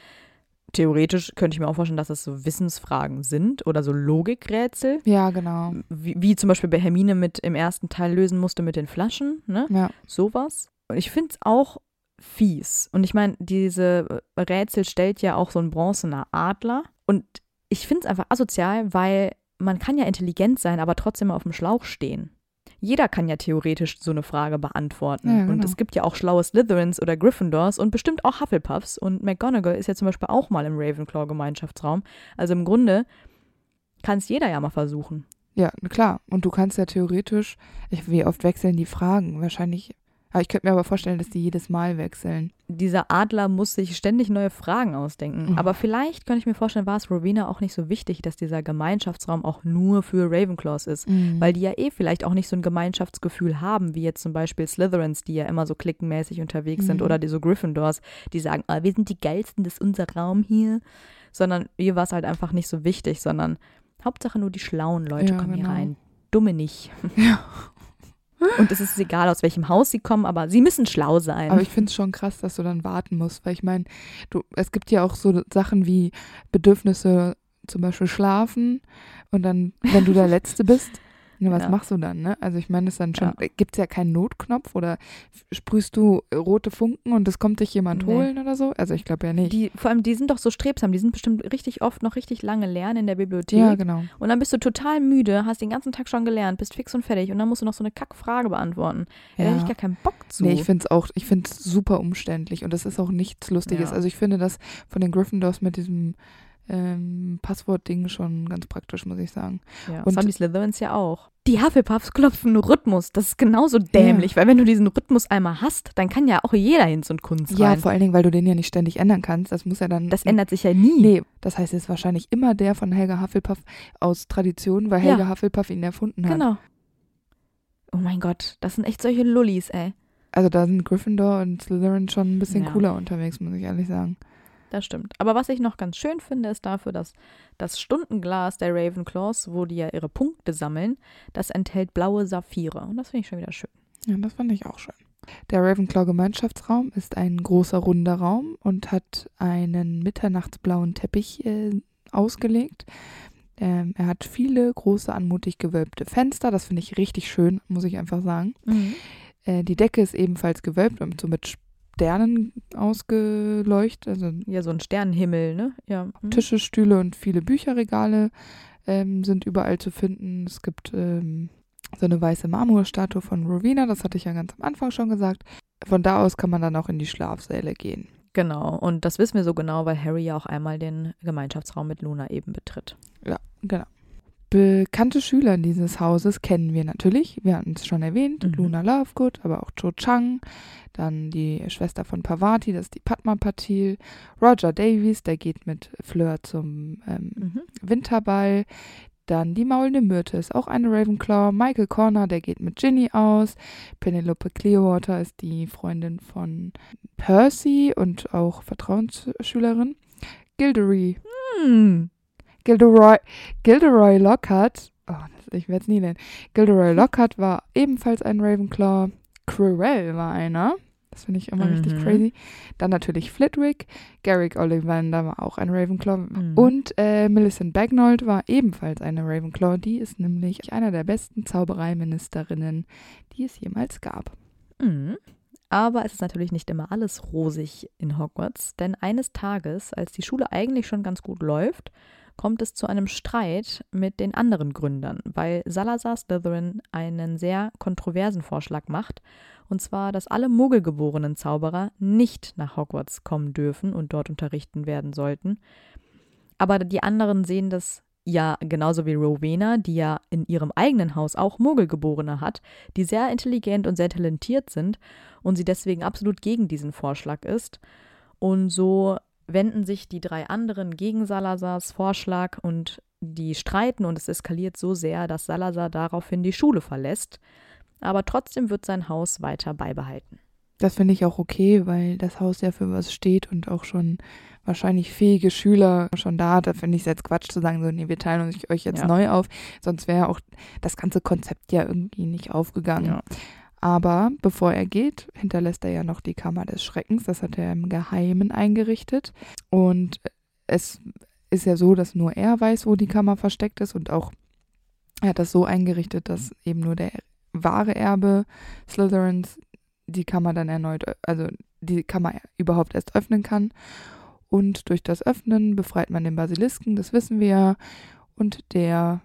theoretisch könnte ich mir auch vorstellen, dass es so Wissensfragen sind oder so Logikrätsel. Ja, genau. Wie, wie zum Beispiel bei Hermine mit im ersten Teil lösen musste mit den Flaschen, ne? Ja, sowas. Und ich finde es auch fies. Und ich meine, diese Rätsel stellt ja auch so ein bronzener Adler. Und ich finde es einfach asozial, weil man kann ja intelligent sein, aber trotzdem auf dem Schlauch stehen. Jeder kann ja theoretisch so eine Frage beantworten. Ja, Und genau. es gibt ja auch schlaue Slytherins oder Gryffindors und bestimmt auch Hufflepuffs. Und McGonagall ist ja zum Beispiel auch mal im Ravenclaw-Gemeinschaftsraum. Also im Grunde kann es jeder ja mal versuchen. ja, klar. Und du kannst ja theoretisch, ich, wie oft wechseln die Fragen? Wahrscheinlich Aber ich könnte mir aber vorstellen, dass die jedes Mal wechseln. Dieser Adler muss sich ständig neue Fragen ausdenken. Mhm. Aber vielleicht könnte ich mir vorstellen, war es Rowena auch nicht so wichtig, dass dieser Gemeinschaftsraum auch nur für Ravenclaws ist. Mhm. Weil die ja eh vielleicht auch nicht so ein Gemeinschaftsgefühl haben, wie jetzt zum Beispiel Slytherins, die ja immer so klickenmäßig unterwegs sind, Mhm. oder die so Gryffindors, die sagen, ah, wir sind die Geilsten, das ist unser Raum hier. Sondern ihr war es halt einfach nicht so wichtig, sondern Hauptsache nur die schlauen Leute Ja, kommen hier genau. rein. Dumme nicht. Ja. Und es ist egal, aus welchem Haus sie kommen, aber sie müssen schlau sein. Aber ich finde es schon krass, dass du dann warten musst, weil ich meine, du, es gibt ja auch so Sachen wie Bedürfnisse, zum Beispiel schlafen und dann, wenn du der Letzte bist, na, was Ja. machst du dann, ne? Also ich meine, es ist dann schon, Ja. gibt es ja keinen Notknopf oder sprühst du rote Funken und es kommt dich jemand Nee. holen oder so? Also ich glaube ja nicht. Die, vor allem, die sind doch so strebsam. Die sind bestimmt richtig oft noch richtig lange lernen in der Bibliothek. ja, genau. Und dann bist du total müde, hast den ganzen Tag schon gelernt, bist fix und fertig und dann musst du noch so eine Kackfrage beantworten. Ja. Da hätte ich gar keinen Bock zu. Nee, ich finde es auch, ich finde es super umständlich und das ist auch nichts Lustiges. Ja. Also ich finde das von den Gryffindors mit diesem ähm, Passwort-Ding schon ganz praktisch, muss ich sagen. ja, und- das haben die Slytherins ja auch. Die Hufflepuffs klopfen Rhythmus. Das ist genauso dämlich, weil wenn du diesen Rhythmus einmal hast, dann kann ja auch jeder hin zu Kunst Ja, rein. vor allen Dingen, weil du den ja nicht ständig ändern kannst. Das muss ja dann. Das ändert sich ja nie. Nee, das heißt, es ist wahrscheinlich immer der von Helga Hufflepuff aus Tradition, weil Ja. Helga Hufflepuff ihn erfunden hat. Genau. Oh mein Gott, das sind echt solche Lullis, ey. Also da sind Gryffindor und Slytherin schon ein bisschen Ja. cooler unterwegs, muss ich ehrlich sagen. Das stimmt. Aber was ich noch ganz schön finde, ist dafür, dass das Stundenglas der Ravenclaws, wo die ja ihre Punkte sammeln, das enthält blaue Saphire. Und das finde ich schon wieder schön. Ja, das fand ich auch schön. Der Ravenclaw Gemeinschaftsraum ist ein großer runder Raum und hat einen mitternachtsblauen Teppich äh, ausgelegt. Ähm, er hat viele große, anmutig gewölbte Fenster. Das finde ich richtig schön, muss ich einfach sagen. Äh, die Decke ist ebenfalls gewölbt und so mit Sternen ausgeleuchtet. Also Ja, so ein Sternenhimmel, ne? Ja. Mhm. Tische, Stühle und viele Bücherregale ähm, sind überall zu finden. Es gibt ähm, so eine weiße Marmorstatue von Rowena, das hatte ich ja ganz am Anfang schon gesagt. Von da aus kann man dann auch in die Schlafsäle gehen. Genau. Und das wissen wir so genau, weil Harry ja auch einmal den Gemeinschaftsraum mit Luna eben betritt. Genau. Bekannte Schüler dieses Hauses kennen wir natürlich. Wir hatten es schon erwähnt. Mhm. Luna Lovegood, aber auch Cho Chang. Dann die Schwester von Pavati, das ist die Padma Patil. Roger Davies, der geht mit Fleur zum ähm, Mhm. Winterball. Dann die maulende Myrte ist auch eine Ravenclaw. Michael Corner, der geht mit Ginny aus. Penelope Clearwater ist die Freundin von Percy und auch Vertrauensschülerin. Gilderoy, Hm. Gilderoy, Gilderoy Lockhart, oh, ich werde es nie nennen. Gilderoy Lockhart war ebenfalls ein Ravenclaw. Quirrell war einer. Das finde ich immer richtig Mhm. crazy. Dann natürlich Flitwick. Garrick Ollivander war auch ein Ravenclaw. Mhm. Und äh, Millicent Bagnold war ebenfalls eine Ravenclaw. Die ist nämlich einer der besten Zaubereiministerinnen, die es jemals gab. Mhm. Aber es ist natürlich nicht immer alles rosig in Hogwarts, denn eines Tages, als die Schule eigentlich schon ganz gut läuft, kommt es zu einem Streit mit den anderen Gründern, weil Salazar Slytherin einen sehr kontroversen Vorschlag macht, und zwar, dass alle muggelgeborenen Zauberer nicht nach Hogwarts kommen dürfen und dort unterrichten werden sollten. Aber die anderen sehen das ja genauso wie Rowena, die ja in ihrem eigenen Haus auch Muggelgeborene hat, die sehr intelligent und sehr talentiert sind und sie deswegen absolut gegen diesen Vorschlag ist. Und so wenden sich die drei anderen gegen Salazars Vorschlag und die streiten und es eskaliert so sehr, dass Salazar daraufhin die Schule verlässt. Aber trotzdem wird sein Haus weiter beibehalten. Das finde ich auch okay, weil das Haus ja für was steht und auch schon wahrscheinlich fähige Schüler schon da. Da finde ich es jetzt Quatsch zu sagen, so, nee, wir teilen uns euch jetzt Ja. neu auf. Sonst wäre auch das ganze Konzept ja irgendwie nicht aufgegangen. Ja. Aber bevor er geht, hinterlässt er ja noch die Kammer des Schreckens. Das hat er im Geheimen eingerichtet. Und es ist ja so, dass nur er weiß, wo die Kammer versteckt ist. Und auch er hat das so eingerichtet, dass eben nur der wahre Erbe Slytherins die Kammer dann erneut, also die Kammer überhaupt erst öffnen kann. Und durch das Öffnen befreit man den Basilisken, das wissen wir ja. Und der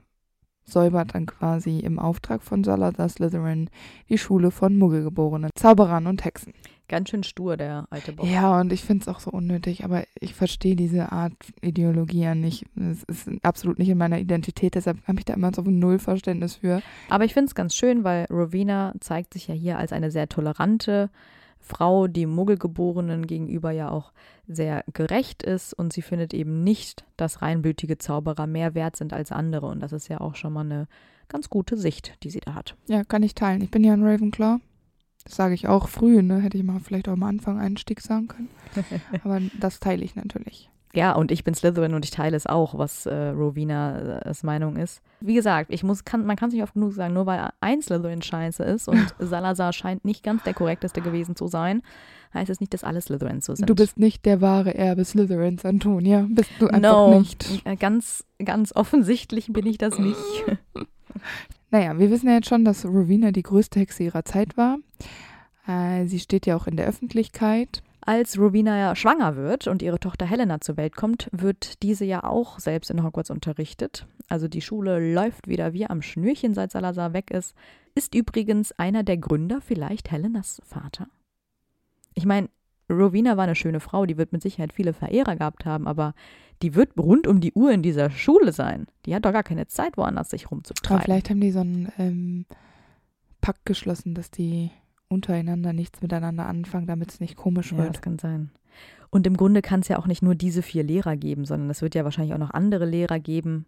säubert dann quasi im Auftrag von Salazar Slytherin die Schule von Muggelgeborenen, Zauberern und Hexen. Ganz schön stur, der alte Bob. Ja, und ich finde es auch so unnötig, aber ich verstehe diese Art Ideologie ja nicht. Es ist absolut nicht in meiner Identität, deshalb habe ich da immer so ein Nullverständnis für. Aber ich finde es ganz schön, weil Rowena zeigt sich ja hier als eine sehr tolerante Frau, die Muggelgeborenen gegenüber ja auch sehr gerecht ist und sie findet eben nicht, dass reinblütige Zauberer mehr wert sind als andere. Und das ist ja auch schon mal eine ganz gute Sicht, die sie da hat. Ja, kann ich teilen. Ich bin ja ein Ravenclaw. Das sage ich auch früh, ne? Hätte ich mal vielleicht auch am Anfang Einstieg sagen können. Aber das teile ich natürlich. Ja, und ich bin Slytherin und ich teile es auch, was äh, Rowenas Meinung ist. Wie gesagt, ich muss, kann, man kann es nicht oft genug sagen, nur weil ein Slytherin scheiße ist und Salazar scheint nicht ganz der korrekteste gewesen zu sein, heißt es nicht, dass alle Slytherins so sind. Du bist nicht der wahre Erbe Slytherins, Antonia. Bist du einfach no, nicht. Äh, ganz, ganz offensichtlich bin ich das nicht. naja, wir wissen ja jetzt schon, dass Rowena die größte Hexe ihrer Zeit war. Äh, sie steht ja auch in der Öffentlichkeit. Als Rowena ja schwanger wird und ihre Tochter Helena zur Welt kommt, wird diese ja auch selbst in Hogwarts unterrichtet. Also die Schule läuft wieder wie am Schnürchen, seit Salazar weg ist. Ist übrigens einer der Gründer vielleicht Helenas Vater? Ich meine, Rowena war eine schöne Frau, die wird mit Sicherheit viele Verehrer gehabt haben, aber die wird rund um die Uhr in dieser Schule sein. Die hat doch gar keine Zeit, woanders sich rumzutreiben. Aber vielleicht haben die so einen ähm, Pakt geschlossen, dass die untereinander nichts miteinander anfangen, damit es nicht komisch ja, wird. Das kann sein. Und im Grunde kann es ja auch nicht nur diese vier Lehrer geben, sondern es wird ja wahrscheinlich auch noch andere Lehrer geben.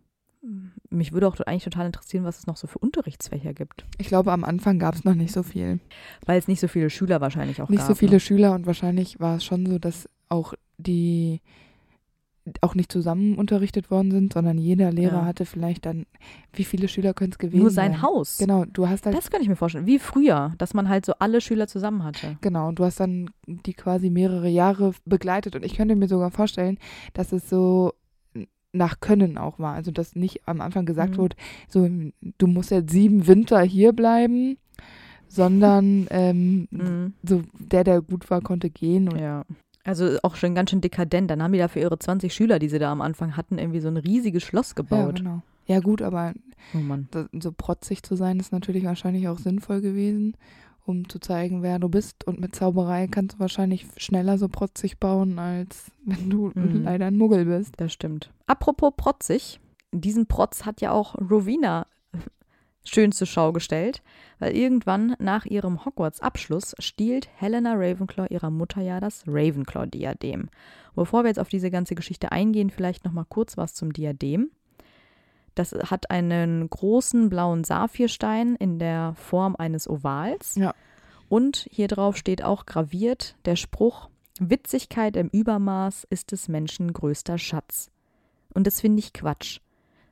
Mich würde auch eigentlich total interessieren, was es noch so für Unterrichtsfächer gibt. Ich glaube, am Anfang gab es noch nicht so viel. Weil es nicht so viele Schüler wahrscheinlich auch nicht gab. Nicht so viele ne? Schüler und wahrscheinlich war es schon so, dass auch die auch nicht zusammen unterrichtet worden sind, sondern jeder Lehrer ja. hatte vielleicht dann, wie viele Schüler können es gewesen Nur sein sein? Haus. Genau, du hast halt. Das könnte ich mir vorstellen. Wie früher, dass man halt so alle Schüler zusammen hatte. Genau, du hast dann die quasi mehrere Jahre begleitet und ich könnte mir sogar vorstellen, dass es so nach Können auch war. Also, dass nicht am Anfang gesagt mhm. wurde, so, du musst jetzt sieben Winter hier bleiben, sondern ähm, mhm. so der, der gut war, konnte gehen. ja. Also auch schon ganz schön dekadent. Dann haben die da für ihre 20 Schüler, die sie da am Anfang hatten, irgendwie so ein riesiges Schloss gebaut. Ja, genau. Ja, gut, aber oh so protzig zu sein, ist natürlich wahrscheinlich auch sinnvoll gewesen, um zu zeigen, wer du bist. Und mit Zauberei kannst du wahrscheinlich schneller so protzig bauen, als wenn du mhm. leider ein Muggel bist. Das stimmt. Apropos protzig, diesen Protz hat ja auch Rowena schön zur Schau gestellt, weil irgendwann nach ihrem Hogwarts-Abschluss stiehlt Helena Ravenclaw ihrer Mutter ja das Ravenclaw-Diadem. Bevor wir jetzt auf diese ganze Geschichte eingehen, vielleicht noch mal kurz was zum Diadem. Das hat einen großen blauen Saphirstein in der Form eines Ovals. Ja. Und hier drauf steht auch graviert der Spruch: Witzigkeit im Übermaß ist des Menschen größter Schatz. Und das finde ich Quatsch,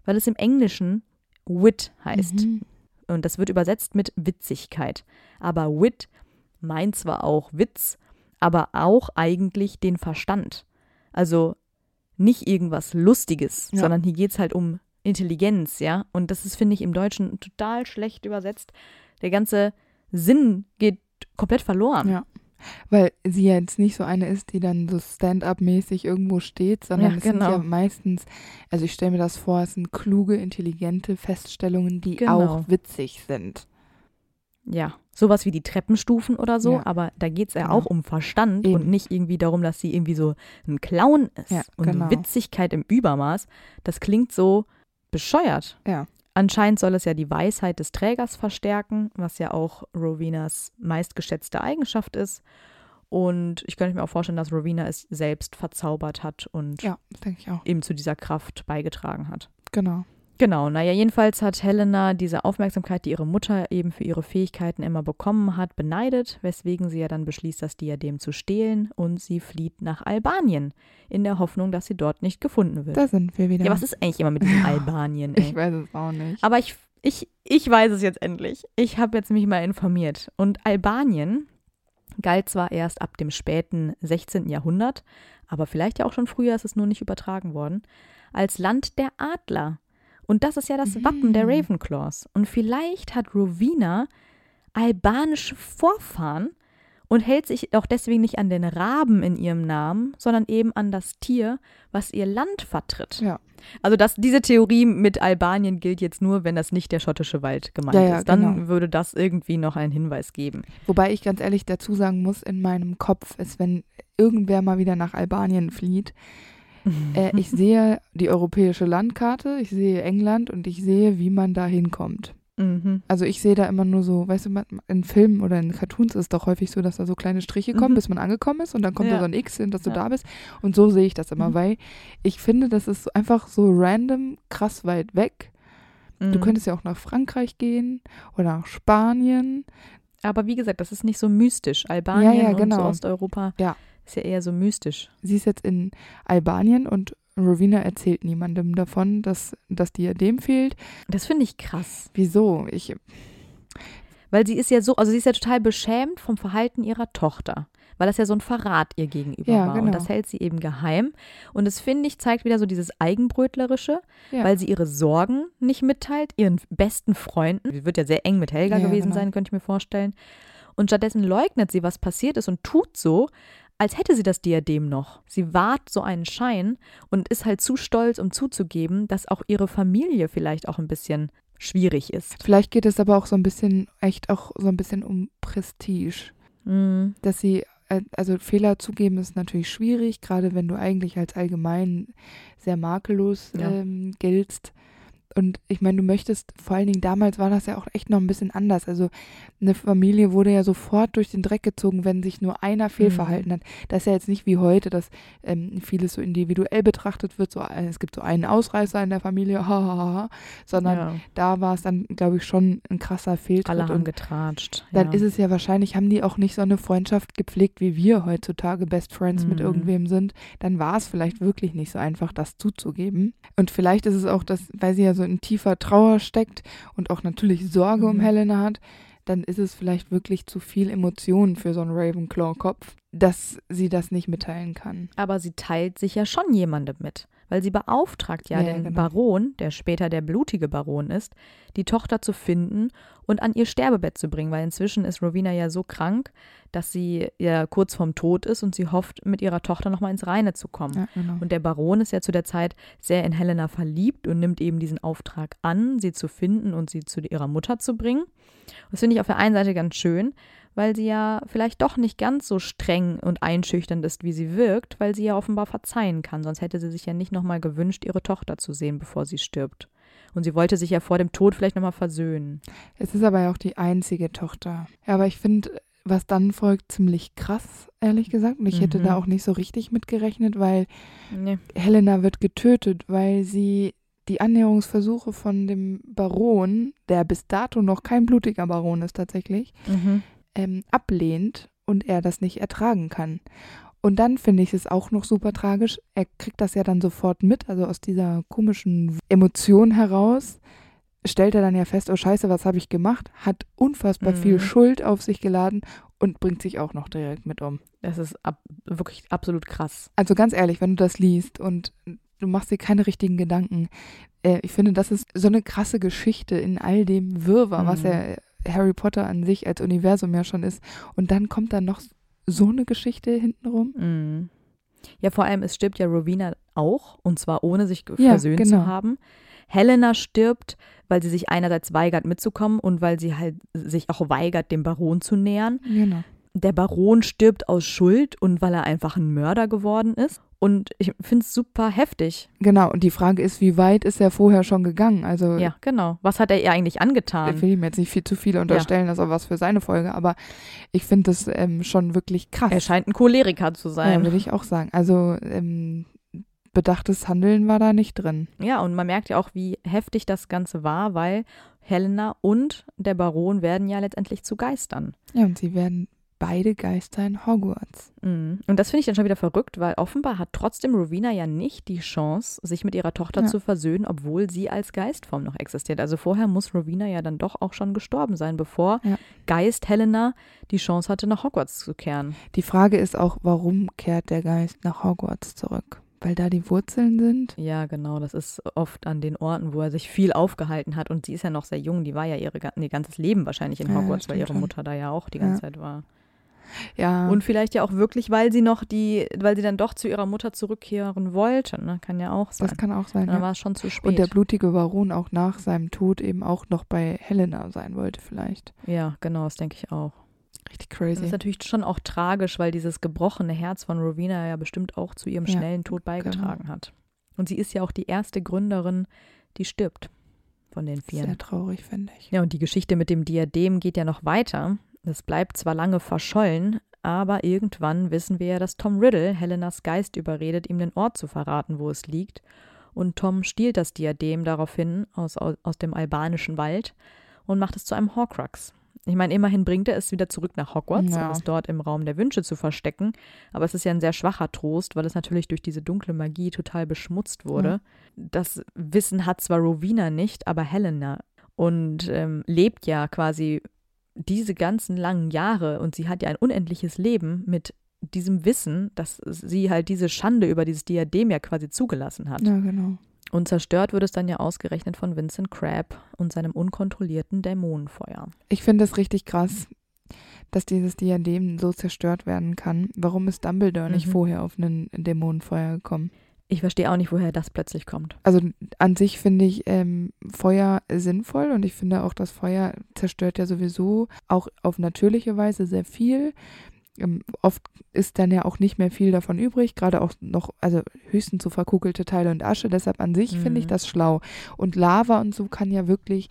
weil es im Englischen Wit heißt. Mhm. Und das wird übersetzt mit Witzigkeit. Aber Wit meint zwar auch Witz, aber auch eigentlich den Verstand. Also nicht irgendwas Lustiges, ja. sondern hier geht es halt um Intelligenz, ja. Und das ist, finde ich, im Deutschen total schlecht übersetzt. Der ganze Sinn geht komplett verloren. Ja. Weil sie jetzt nicht so eine ist, die dann so Stand-up-mäßig irgendwo steht, sondern ja, es genau. sind ja meistens, also ich stelle mir das vor, es sind kluge, intelligente Feststellungen, die genau. auch witzig sind. Ja, sowas wie die Treppenstufen oder so, ja. aber da geht es ja genau. auch um Verstand Eben. und nicht irgendwie darum, dass sie irgendwie so ein Clown ist. Ja, und genau. Witzigkeit im Übermaß, das klingt so bescheuert. Ja. Anscheinend soll es ja die Weisheit des Trägers verstärken, was ja auch Rowenas meistgeschätzte Eigenschaft ist. Und ich könnte mir auch vorstellen, dass Rowena es selbst verzaubert hat und ja, eben zu dieser Kraft beigetragen hat. Genau. Genau, naja, jedenfalls hat Helena diese Aufmerksamkeit, die ihre Mutter eben für ihre Fähigkeiten immer bekommen hat, beneidet, weswegen sie ja dann beschließt, das Diadem zu stehlen und sie flieht nach Albanien, in der Hoffnung, dass sie dort nicht gefunden wird. Da sind wir wieder. Ja, was ist eigentlich immer mit diesem Albanien? Ey? Ich weiß es auch nicht. Aber ich, ich, ich weiß es jetzt endlich. Ich habe jetzt mich mal informiert. Und Albanien galt zwar erst ab dem späten 16. Jahrhundert, aber vielleicht ja auch schon früher ist es nur nicht übertragen worden, als Land der Adler. Und das ist ja das Wappen der mm. Ravenclaws. Und vielleicht hat Rowena albanische Vorfahren und hält sich auch deswegen nicht an den Raben in ihrem Namen, sondern eben an das Tier, was ihr Land vertritt. Ja. Also das, diese Theorie mit Albanien gilt jetzt nur, wenn das nicht der schottische Wald gemeint Ja, ja, ist. Dann genau. würde das irgendwie noch einen Hinweis geben. Wobei ich ganz ehrlich dazu sagen muss, in meinem Kopf ist, wenn irgendwer mal wieder nach Albanien flieht, äh, ich sehe die europäische Landkarte, ich sehe England und ich sehe, wie man da hinkommt. Mhm. Also ich sehe da immer nur so, weißt du, in Filmen oder in Cartoons ist es doch häufig so, dass da so kleine Striche kommen, Mhm. bis man angekommen ist und dann kommt Ja. da so ein X hin, dass du Ja. da bist. Und so sehe ich das immer, Mhm. weil ich finde, das ist einfach so random krass weit weg. Du Mhm. könntest ja auch nach Frankreich gehen oder nach Spanien. Aber wie gesagt, das ist nicht so mystisch. Albanien Ja, ja, und so genau. Osteuropa Ja. Ist ja eher so mystisch. Sie ist jetzt in Albanien und Rowena erzählt niemandem davon, dass das Diadem fehlt. Das finde ich krass. Wieso? Ich, Weil sie ist ja so, also sie ist ja total beschämt vom Verhalten ihrer Tochter. Weil das ja so ein Verrat ihr gegenüber Ja, war. genau. Und das hält sie eben geheim. Und das, finde ich, zeigt wieder so dieses Eigenbrötlerische, Ja. weil sie ihre Sorgen nicht mitteilt, ihren besten Freunden. Sie wird ja sehr eng mit Helga Ja, gewesen genau. sein, könnte ich mir vorstellen. Und stattdessen leugnet sie, was passiert ist und tut so, als hätte sie das Diadem noch. Sie wahrt so einen Schein und ist halt zu stolz, um zuzugeben, dass auch ihre Familie vielleicht auch ein bisschen schwierig ist. vielleicht geht es aber auch so ein bisschen, echt auch so ein bisschen um Prestige. Mhm. dass sie, äh, also Fehler zugeben ist natürlich schwierig, gerade wenn du eigentlich als allgemein sehr makellos Ja. ähm, giltst. Und ich meine, du möchtest, vor allen Dingen damals war das ja auch echt noch ein bisschen anders. Also eine Familie wurde ja sofort durch den Dreck gezogen, wenn sich nur einer fehlverhalten hat. Das ist ja jetzt nicht wie heute, dass ähm, vieles so individuell betrachtet wird. So, äh, es gibt so einen Ausreißer in der Familie, ha, ha, ha, sondern Ja. da war es dann, glaube ich, schon ein krasser Fehltritt. Alle haben getratscht. dann ja. ist es ja wahrscheinlich, haben die auch nicht so eine Freundschaft gepflegt, wie wir heutzutage Best Friends mit Mhm. irgendwem sind. Dann war es vielleicht wirklich nicht so einfach, das zuzugeben. Und vielleicht ist es auch, dass, weil sie ja so in tiefer Trauer steckt und auch natürlich Sorge um Mhm. Helena hat, dann ist es vielleicht wirklich zu viel Emotionen für so einen Ravenclaw-Kopf, dass sie das nicht mitteilen kann. Aber sie teilt sich ja schon jemandem mit, weil sie beauftragt ja, Ja, den genau. Baron, der später der blutige Baron ist, die Tochter zu finden und an ihr Sterbebett zu bringen, weil inzwischen ist Rowena ja so krank, dass sie ja kurz vorm Tod ist und sie hofft, mit ihrer Tochter nochmal ins Reine zu kommen. Ja, genau. Und der Baron ist ja zu der Zeit sehr in Helena verliebt und nimmt eben diesen Auftrag an, sie zu finden und sie zu ihrer Mutter zu bringen. Das finde ich auf der einen Seite ganz schön, weil sie ja vielleicht doch nicht ganz so streng und einschüchternd ist, wie sie wirkt, weil sie ja offenbar verzeihen kann. Sonst hätte sie sich ja nicht nochmal gewünscht, ihre Tochter zu sehen, bevor sie stirbt. Und sie wollte sich ja vor dem Tod vielleicht nochmal versöhnen. Es ist aber ja auch die einzige Tochter. Ja, aber ich finde, was dann folgt, ziemlich krass, ehrlich gesagt. Und ich hätte Mhm. da auch nicht so richtig mitgerechnet, weil Nee. Helena wird getötet, weil sie die Annäherungsversuche von dem Baron, der bis dato noch kein blutiger Baron ist tatsächlich, Mhm. Ähm, ablehnt und er das nicht ertragen kann. Und dann finde ich es auch noch super tragisch. Er kriegt das ja dann sofort mit, also aus dieser komischen Emotion heraus stellt er dann ja fest, oh scheiße, was habe ich gemacht? Hat unfassbar Mhm. viel Schuld auf sich geladen und bringt sich auch noch direkt mit um. Das ist ab, wirklich absolut krass. Also ganz ehrlich, wenn du das liest und du machst dir keine richtigen Gedanken, äh, ich finde, das ist so eine krasse Geschichte in all dem Wirrwarr, was Mhm. Harry Potter an sich als Universum ja schon ist. Und dann kommt da noch so eine Geschichte hintenrum. Mhm. Ja, vor allem, es stirbt ja Rowena auch, und zwar ohne sich Ja, versöhnt genau. zu haben. Helena stirbt, weil sie sich einerseits weigert mitzukommen und weil sie halt sich auch weigert, dem Baron zu nähern. Genau. Der Baron stirbt aus Schuld und weil er einfach ein Mörder geworden ist. Und ich finde es super heftig. Genau, und die Frage ist, wie weit ist er vorher schon gegangen? Also Ja, genau. Was hat er ihr eigentlich ich angetan? will ihm jetzt nicht viel zu viel unterstellen, das ist auch was für seine Folge, aber ich finde das ähm, schon wirklich krass. Er scheint ein Choleriker zu ja, sein. würde ich auch sagen. Also ähm, bedachtes Handeln war da nicht drin. Ja, und man merkt ja auch, wie heftig das Ganze war, weil Helena und der Baron werden ja letztendlich zu Geistern. Ja, und sie werden beide Geister in Hogwarts. Mhm. Und das finde ich dann schon wieder verrückt, weil offenbar hat trotzdem Rowena ja nicht die Chance, sich mit ihrer Tochter Ja. zu versöhnen, obwohl sie als Geistform noch existiert. Also vorher muss Rowena ja dann doch auch schon gestorben sein, bevor Ja. Geist Helena die Chance hatte, nach Hogwarts zu kehren. Die Frage ist auch, warum kehrt der Geist nach Hogwarts zurück? Weil da die Wurzeln sind? Ja, genau. Das ist oft an den Orten, wo er sich viel aufgehalten hat. Und sie ist ja noch sehr jung. Die war ja ihre, ihr ganzes Leben wahrscheinlich in Ja, Hogwarts, weil stimmt ihre. Mutter da ja auch die Ja. ganze Zeit war. Ja. Und vielleicht ja auch wirklich, weil sie noch die, weil sie dann doch zu ihrer Mutter zurückkehren wollte. Ne? Kann ja auch sein. das kann auch sein. dann Ja. war es schon zu spät. Und der blutige Baron auch nach seinem Tod eben auch noch bei Helena sein wollte, vielleicht. ja, genau, das denke ich auch. Richtig Das crazy. ist natürlich schon auch tragisch, weil dieses gebrochene Herz von Rowena ja bestimmt auch zu ihrem Ja, genau. schnellen Tod beigetragen hat. Und sie ist ja auch die erste Gründerin, die stirbt von den Vieren. Sehr traurig, finde ich. Ja, und die Geschichte mit dem Diadem geht ja noch weiter. Es bleibt zwar lange verschollen, aber irgendwann wissen wir ja, dass Tom Riddle Helenas Geist überredet, ihm den Ort zu verraten, wo es liegt. Und Tom stiehlt das Diadem daraufhin aus, aus, aus dem albanischen Wald und macht es zu einem Horcrux. Ich meine, immerhin bringt er es wieder zurück nach Hogwarts, Ja. um es dort im Raum der Wünsche zu verstecken. Aber es ist ja ein sehr schwacher Trost, weil es natürlich durch diese dunkle Magie total beschmutzt wurde. Ja. Das Wissen hat zwar Rowena nicht, aber Helena. Und ähm, lebt ja quasi diese ganzen langen Jahre und sie hat ja ein unendliches Leben mit diesem Wissen, dass sie halt diese Schande über dieses Diadem ja quasi zugelassen hat. Ja, genau. Und zerstört wird es dann ja ausgerechnet von Vincent Crabbe und seinem unkontrollierten Dämonenfeuer. Ich finde es richtig krass, dass dieses Diadem so zerstört werden kann. Warum ist Dumbledore nicht Mhm. vorher auf einen Dämonenfeuer gekommen? Ich verstehe auch nicht, woher das plötzlich kommt. Also an sich finde ich ähm, Feuer sinnvoll und ich finde auch, das Feuer zerstört ja sowieso auch auf natürliche Weise sehr viel. Ähm, oft ist dann ja auch nicht mehr viel davon übrig, gerade auch noch, also höchstens so verkugelte Teile und Asche. Deshalb an sich finde ich Mhm. das schlau. Und Lava und so kann ja wirklich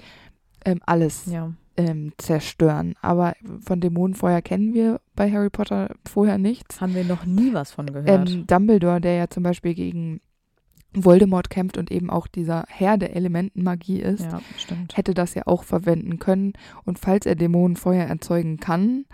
ähm, alles Ja. Ähm, zerstören. Aber von Dämonenfeuer kennen wir bei Harry Potter vorher nichts. Haben wir noch nie was von gehört. Ähm, Dumbledore, der ja zum Beispiel gegen Voldemort kämpft und eben auch dieser Herr der Elementenmagie ist, ja, hätte das ja auch verwenden können. Und falls er Dämonenfeuer erzeugen kann,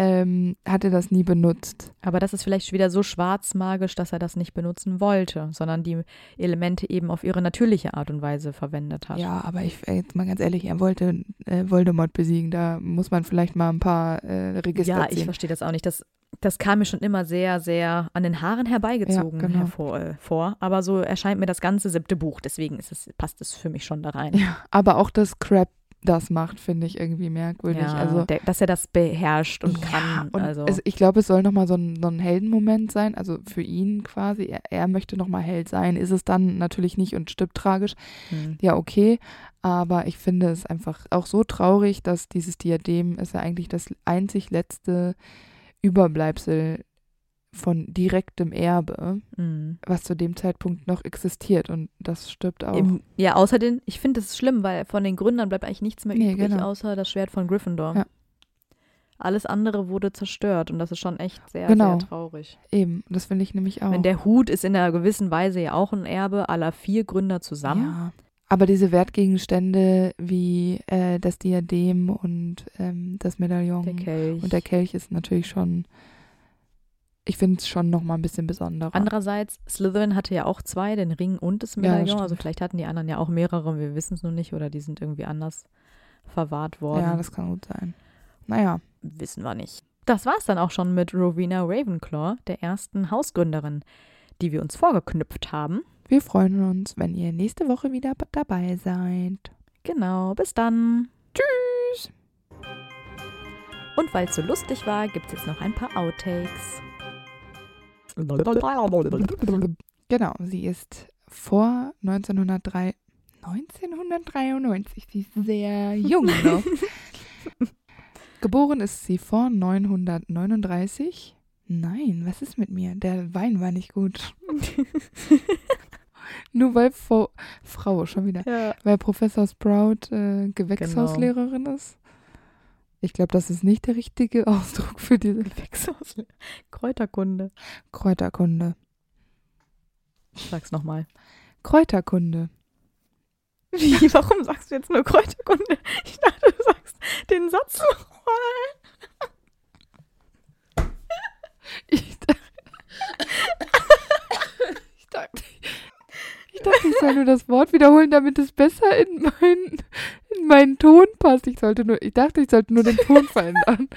ähm, hat er das nie benutzt. Aber das ist vielleicht wieder so schwarzmagisch, dass er das nicht benutzen wollte, sondern die Elemente eben auf ihre natürliche Art und Weise verwendet hat. Ja, aber ich jetzt mal ganz ehrlich, er wollte äh, Voldemort besiegen. Da muss man vielleicht mal ein paar äh, Register Ja, ich ziehen. verstehe das auch nicht. Das, das kam mir schon immer sehr, sehr an den Haaren herbeigezogen Ja, genau. hervor, äh, vor. Aber so erscheint mir das ganze siebte Buch. Deswegen ist es, passt es für mich schon da rein. Ja, aber auch das Crap das macht, finde ich irgendwie merkwürdig. Ja, also der, dass er das beherrscht und Ja, kann. und also, es, ich glaube, es soll nochmal so ein, so ein Heldenmoment sein, also für ihn quasi. Er, er möchte nochmal Held sein, ist es dann natürlich nicht und stirbt tragisch. hm. Ja, okay, aber ich finde es einfach auch so traurig, dass dieses Diadem ist ja eigentlich das einzig letzte Überbleibsel von direktem Erbe, Hm. was zu dem Zeitpunkt noch existiert und das stirbt auch. Im, ja, außerdem, ich finde es schlimm, weil von den Gründern bleibt eigentlich nichts mehr Nee, übrig, genau. außer das Schwert von Gryffindor. Ja. Alles andere wurde zerstört und das ist schon echt sehr, Genau. sehr traurig. Eben, das finde ich nämlich auch. Wenn der Hut ist in einer gewissen Weise ja auch ein Erbe aller vier Gründer zusammen. Ja. Aber diese Wertgegenstände wie äh, das Diadem und ähm, das Medaillon Der und der Kelch ist natürlich schon, ich finde es schon nochmal ein bisschen besonderer. Andererseits, Slytherin hatte ja auch zwei, den Ring und das Ja, Medaillon. stimmt. also vielleicht hatten die anderen ja auch mehrere, wir wissen es nur nicht, oder die sind irgendwie anders verwahrt worden. ja, das kann gut sein. Naja, wissen wir nicht. Das war's dann auch schon mit Rowena Ravenclaw, der ersten Hausgründerin, die wir uns vorgeknüpft haben. wir freuen uns, wenn ihr nächste Woche wieder dabei seid. Genau, bis dann. Tschüss! Und weil es so lustig war, gibt es jetzt noch ein paar Outtakes. Genau, sie ist vor 1903, 1993, sie ist sehr jung noch. Geboren ist sie vor 939. Nein, was ist mit mir? Der Wein war nicht gut. Nur weil Frau, Frau schon wieder, Ja. weil Professor Sprout äh, Gewächshauslehrerin ist. Ich glaube, das ist nicht der richtige Ausdruck für diese Gewächshaus. Kräuterkunde. Kräuterkunde. Sag's nochmal. Kräuterkunde. Wie? Warum sagst du jetzt nur Kräuterkunde? Ich dachte, du sagst den Satz nochmal. Ich dachte, ich dachte, ich dachte, ich soll nur das Wort wiederholen, damit es besser in meinen, in meinen Ton passt. Ich sollte nur, ich dachte, ich sollte nur den Ton verändern.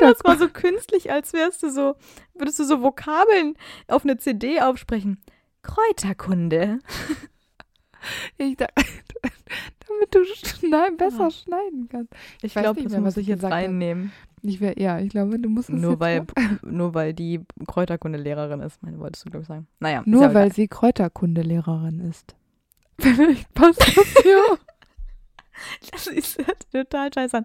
Das war so künstlich, als wärst du so, würdest du so Vokabeln auf eine CD aufsprechen. Kräuterkunde. Ich dachte, damit du schneiden, besser Ah. schneiden kannst. Ich weiß glaube, nicht das mehr, muss ich ich jetzt reinnehmen. Ich wäre, ja, ich glaube, du musst es Nur jetzt weil, nur weil die Kräuterkundelehrerin ist, meine wolltest du, glaube ich, sagen. Naja. Nur ja weil egal. sie Kräuterkundelehrerin ist. Vielleicht passt das ja. Das ist total scheiße an.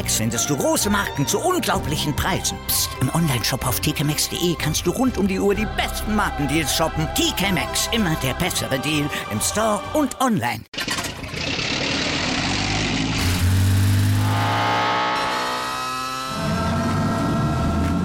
findest du große Marken zu unglaublichen Preisen. Psst. im Onlineshop auf tkmaxx.de kannst du rund um die Uhr die besten Markendeals shoppen. Maxx, immer der bessere Deal im Store und online.